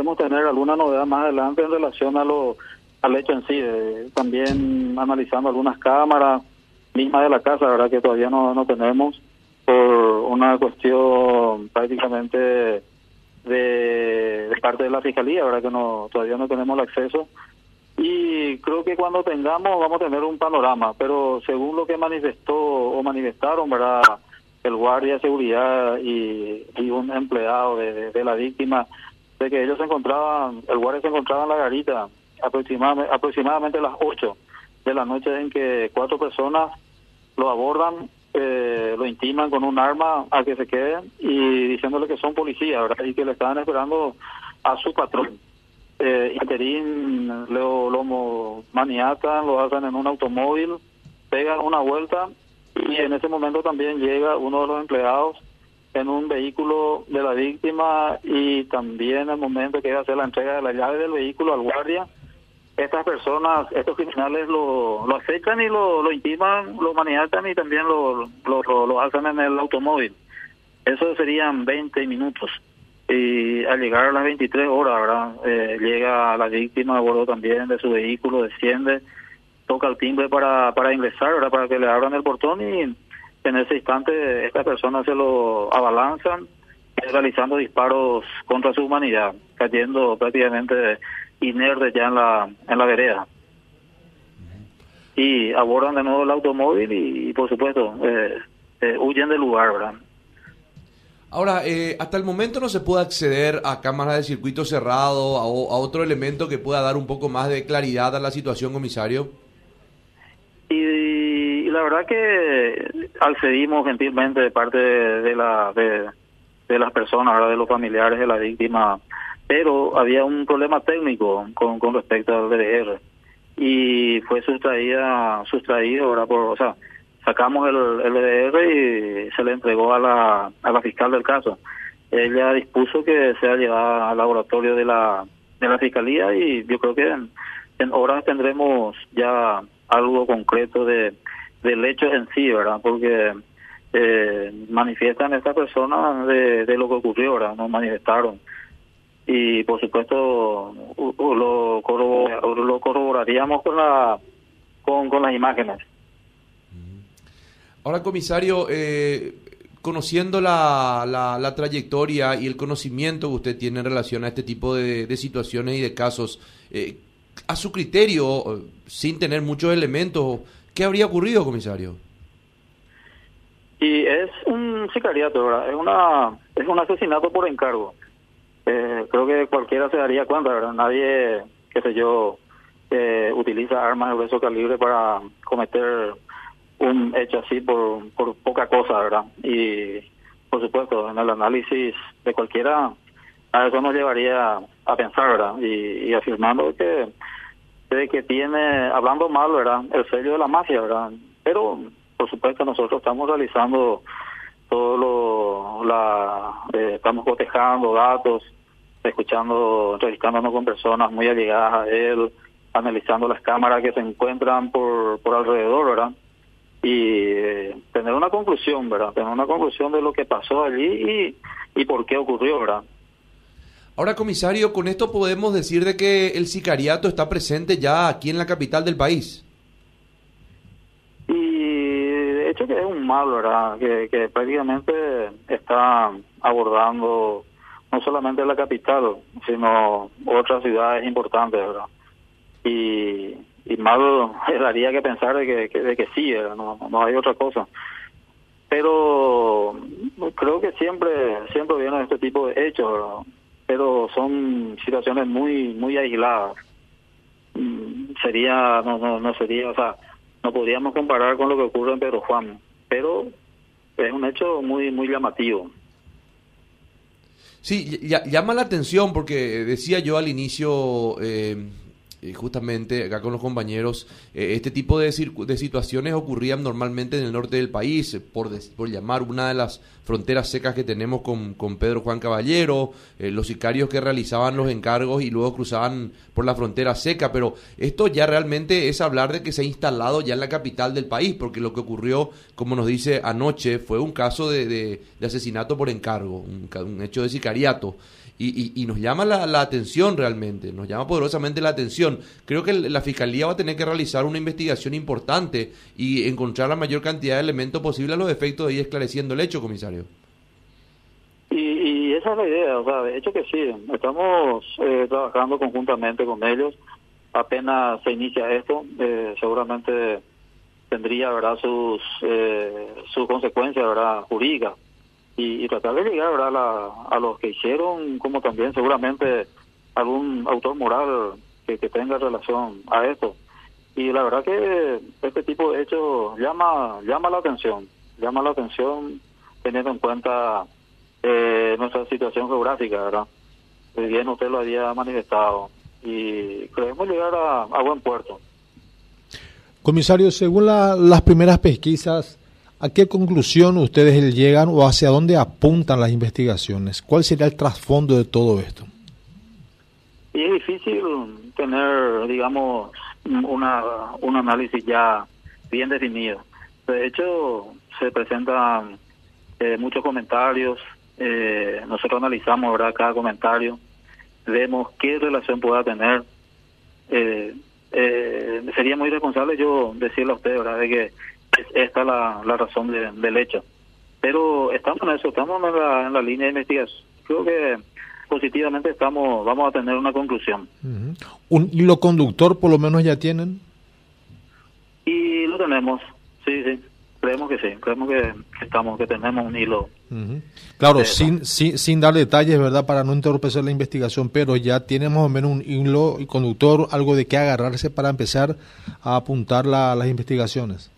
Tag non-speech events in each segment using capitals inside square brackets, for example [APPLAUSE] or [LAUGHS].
podemos tener alguna novedad más adelante en relación a lo al hecho en sí. también analizando algunas cámaras mismas de la casa, la verdad que todavía no, no tenemos por una cuestión prácticamente de, parte de la fiscalía, verdad que no todavía no tenemos el acceso y creo que cuando tengamos vamos a tener un panorama, pero según lo que manifestó o manifestaron, ¿verdad? El guardia de seguridad y, un empleado de, de, la víctima, de que ellos se encontraban, el guardia se encontraba en la garita aproximadamente, aproximadamente las 8 de la noche en que cuatro personas lo abordan, eh, lo intiman con un arma a que se queden y diciéndole que son policías, ¿verdad? Y que le estaban esperando a su patrón eh, interín lo, lo maniatan, lo hacen en un automóvil, pegan una vuelta y en ese momento también llega uno de los empleados en un vehículo de la víctima y también el momento que va a hacer la entrega de la llave del vehículo al guardia, estas personas, estos criminales lo, lo acechan y lo, lo intiman, lo maniatan y también lo, lo, lo hacen en el automóvil. Eso serían 20 minutos y al llegar a las 23 horas. Eh, llega la víctima a bordo también de su vehículo, desciende, toca el timbre para, para ingresar. Para que le abran el portón y en ese instante estas personas se lo abalanzan realizando disparos contra su humanidad, cayendo prácticamente inerte ya en la, en la vereda. Y abordan de nuevo el automóvil y, por supuesto, eh, eh, huyen del lugar, ¿verdad? Ahora, eh, hasta el momento no se puede acceder a cámaras de circuito cerrado, a, a, otro elemento que pueda dar un poco más de claridad a la situación, comisario. Y, la verdad que accedimos gentilmente de parte de, la de, las personas, de los familiares de la víctima, pero había un problema técnico con, con respecto al DDR y fue sustraída, sustraído, ahora por, o sea, sacamos el, el y se le entregó a la, a la fiscal del caso. Ella dispuso que sea llevada al laboratorio de la, de la fiscalía y yo creo que en, en horas tendremos ya algo concreto de del hecho en sí, ¿verdad? Porque eh, manifiestan estas personas de, de lo que ocurrió, ¿verdad? Nos manifestaron. Y por supuesto lo, lo corroboraríamos con la con, las imágenes. Ahora, comisario, eh, conociendo la, la, trayectoria y el conocimiento que usted tiene en relación a este tipo de, situaciones y de casos, eh, a su criterio, sin tener muchos elementos, ¿qué habría ocurrido, comisario? Y es un sicariato, ¿verdad? Es, una, es un asesinato por encargo. Eh, creo que cualquiera se daría cuenta, ¿verdad? Nadie, qué sé yo, utiliza armas de grueso calibre para cometer un hecho así por, por poca cosa, ¿verdad? Y por supuesto, en el análisis de cualquiera, a eso nos llevaría a pensar, ¿verdad? Y, afirmando que, de que tiene, hablando mal, ¿verdad? El sello de la mafia, ¿verdad? Pero, por supuesto, nosotros estamos realizando todo lo, eh, estamos cotejando datos, escuchando, entrevistándonos con personas muy allegadas a él, analizando las cámaras que se encuentran por, por alrededor, ¿verdad? y eh, tener una conclusión, ¿verdad? Tener una conclusión de lo que pasó allí y, y por qué ocurrió, ¿verdad? Ahora, comisario, con esto podemos decir de que el sicariato está presente ya aquí en la capital del país. Y de hecho que es un mal, ¿verdad? Que, que prácticamente está abordando no solamente la capital, sino otras ciudades importantes, ¿verdad? Y y mal [LAUGHS] daría que pensar de que, de que sí, no, no hay otra cosa. Pero creo que siempre siempre vienen este tipo de hechos, pero son situaciones muy muy aisladas. Mm, sería no, no no sería, o sea, no podríamos comparar con lo que ocurre en Pedro Juan, pero es un hecho muy muy llamativo. Sí, llama la atención porque decía yo al inicio eh, eh, justamente acá con los compañeros, eh, este tipo de, de, situaciones ocurrían normalmente en el norte del país, eh, por, por llamar una de las fronteras secas que tenemos con, con Pedro Juan Caballero, los sicarios que realizaban los encargos y luego cruzaban por la frontera seca, pero esto ya realmente es hablar de que se ha instalado ya en la capital del país, porque lo que ocurrió, como nos dice anoche, fue un caso de, de, asesinato por encargo, un, un hecho de sicariato. Y, nos llama la, la, atención realmente, nos llama poderosamente la atención. Creo que la Fiscalía va a tener que realizar una investigación importante y encontrar la mayor cantidad de elementos posibles a los efectos de ir esclareciendo el hecho, comisario. Y, esa es la idea, o sea, de hecho que sí, estamos eh, trabajando conjuntamente con ellos, apenas se inicia esto, eh, seguramente tendría verdad sus eh, sus consecuencias verdad jurídicas y, tratar de llegar ¿verdad? a los que hicieron, como también seguramente algún autor moral que, tenga relación a esto. Y la verdad que este tipo de hechos llama llama la atención, llama la atención teniendo en cuenta eh, nuestra situación geográfica, ¿verdad? Bien usted lo había manifestado y creemos llegar a, a buen puerto. Comisario, según las primeras pesquisas, ¿A qué conclusión ustedes llegan o hacia dónde apuntan las investigaciones? ¿Cuál sería el trasfondo de todo esto? Y es difícil tener, digamos, una, un análisis ya bien definido. De hecho, se presentan eh, muchos comentarios, eh, nosotros analizamos ¿verdad? cada comentario, vemos qué relación pueda tener. Eh, sería muy responsable yo decirle a usted ¿verdad? de que es esta la, la razón del hecho. Pero estamos en eso, estamos en la, en la línea de investigación. Creo que positivamente estamos vamos a tener una conclusión. ¿Un hilo conductor por lo menos ya tienen? Y lo tenemos, sí, sí. Creemos que sí, creemos que, estamos, que tenemos un hilo. Claro, sin, sin, sin dar detalles, ¿verdad? Para no entorpecer la investigación, pero ya tenemos más o menos un hilo conductor, algo de qué agarrarse para empezar a apuntar la, las investigaciones.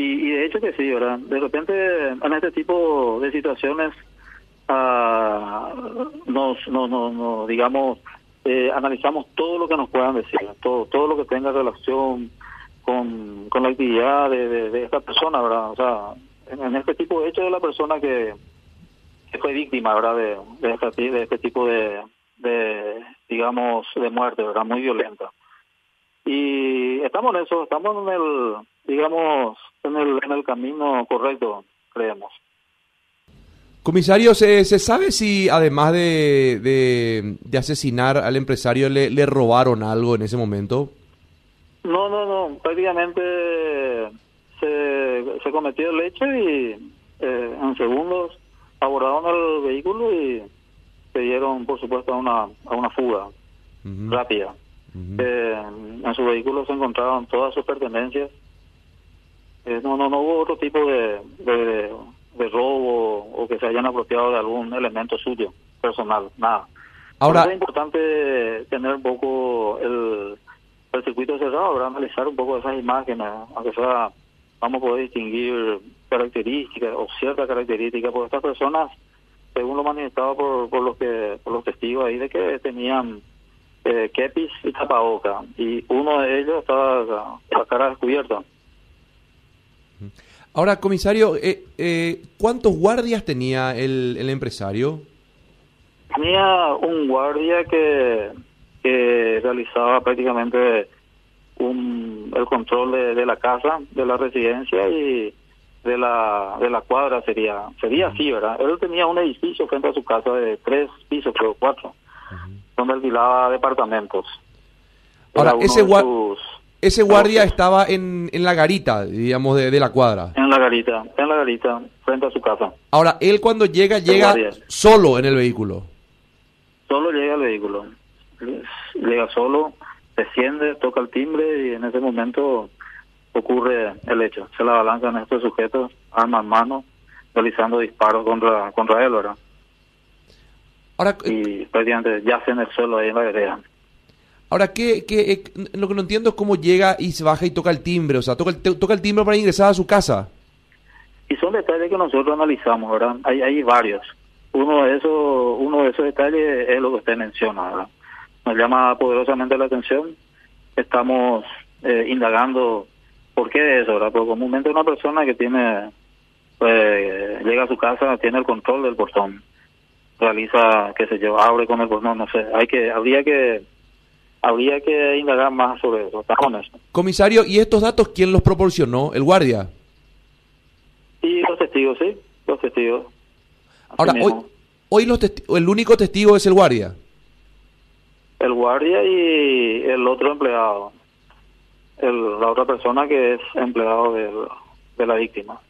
Y, de hecho que sí, ¿verdad? De repente en este tipo de situaciones ah, nos, no, no, digamos, eh, analizamos todo lo que nos puedan decir, todo, todo lo que tenga relación con, con la actividad de, esta persona, ¿verdad? O sea, en, este tipo de hecho de la persona que, fue víctima, ¿verdad? De, de, este, de este tipo de, de, digamos, de muerte, ¿verdad? Muy violenta. Y estamos en eso, estamos en el, digamos, en el, en el camino correcto, creemos. Comisario, ¿se, ¿se sabe si además de, de, asesinar al empresario le, le robaron algo en ese momento? No, no, no, prácticamente se, se cometió el hecho y eh, en segundos abordaron el vehículo y se dieron, por supuesto, a una, a una fuga rápida. Eh, en su vehículo se encontraron todas sus pertenencias eh, no, no, no hubo otro tipo de, de, robo o que se hayan apropiado de algún elemento suyo, personal, nada. Ahora es importante tener un poco el, el circuito cerrado, ¿verdad? analizar un poco esas imágenes, aunque sea, vamos a poder distinguir características o ciertas características, porque estas personas, según lo manifestado por, por los que por los testigos ahí, de que tenían eh, kepis y tapaboca, y uno de ellos estaba la cara descubierta. Ahora, comisario, eh, eh, ¿cuántos guardias tenía el, el, empresario? Tenía un guardia que, que realizaba prácticamente un, el control de, la casa, de la residencia y de la de la cuadra sería sería así, ¿verdad? Él tenía un edificio frente a su casa de tres pisos, creo, cuatro, donde alquilaba departamentos. Ahora, ese, guardia ese guardia estaba en, en la garita, digamos, de, de, la cuadra. En la garita, en la garita, frente a su casa. Ahora, él cuando llega, llega solo en el vehículo. Solo llega al vehículo. Llega solo, desciende, toca el timbre y en ese momento ocurre el hecho. Se la balanzan estos sujetos, arma en mano, realizando disparos contra, contra él, ¿verdad? Ahora, y prácticamente yace en el suelo ahí en la vereda. Ahora, ¿qué, qué, eh, lo que no entiendo es cómo llega y se baja y toca el timbre, o sea, toca el, toca el timbre para ingresar a su casa. Y son detalles que nosotros analizamos, ¿verdad? Hay, hay varios. Uno de esos, uno de esos detalles es lo que usted menciona, ¿verdad? Nos llama poderosamente la atención. Estamos eh, indagando por qué eso, ¿verdad? Porque comúnmente una persona que tiene, pues, llega a su casa, tiene el control del portón, realiza, qué sé yo, abre con el portón, no sé. Hay que, habría que habría que indagar más sobre eso. Comisario, ¿y estos datos quién los proporcionó? ¿El guardia? Y los testigos, sí, los testigos. Ahora, hoy, hoy los el único testigo es el guardia. El guardia y el otro empleado, el, la otra persona que es empleado de la víctima.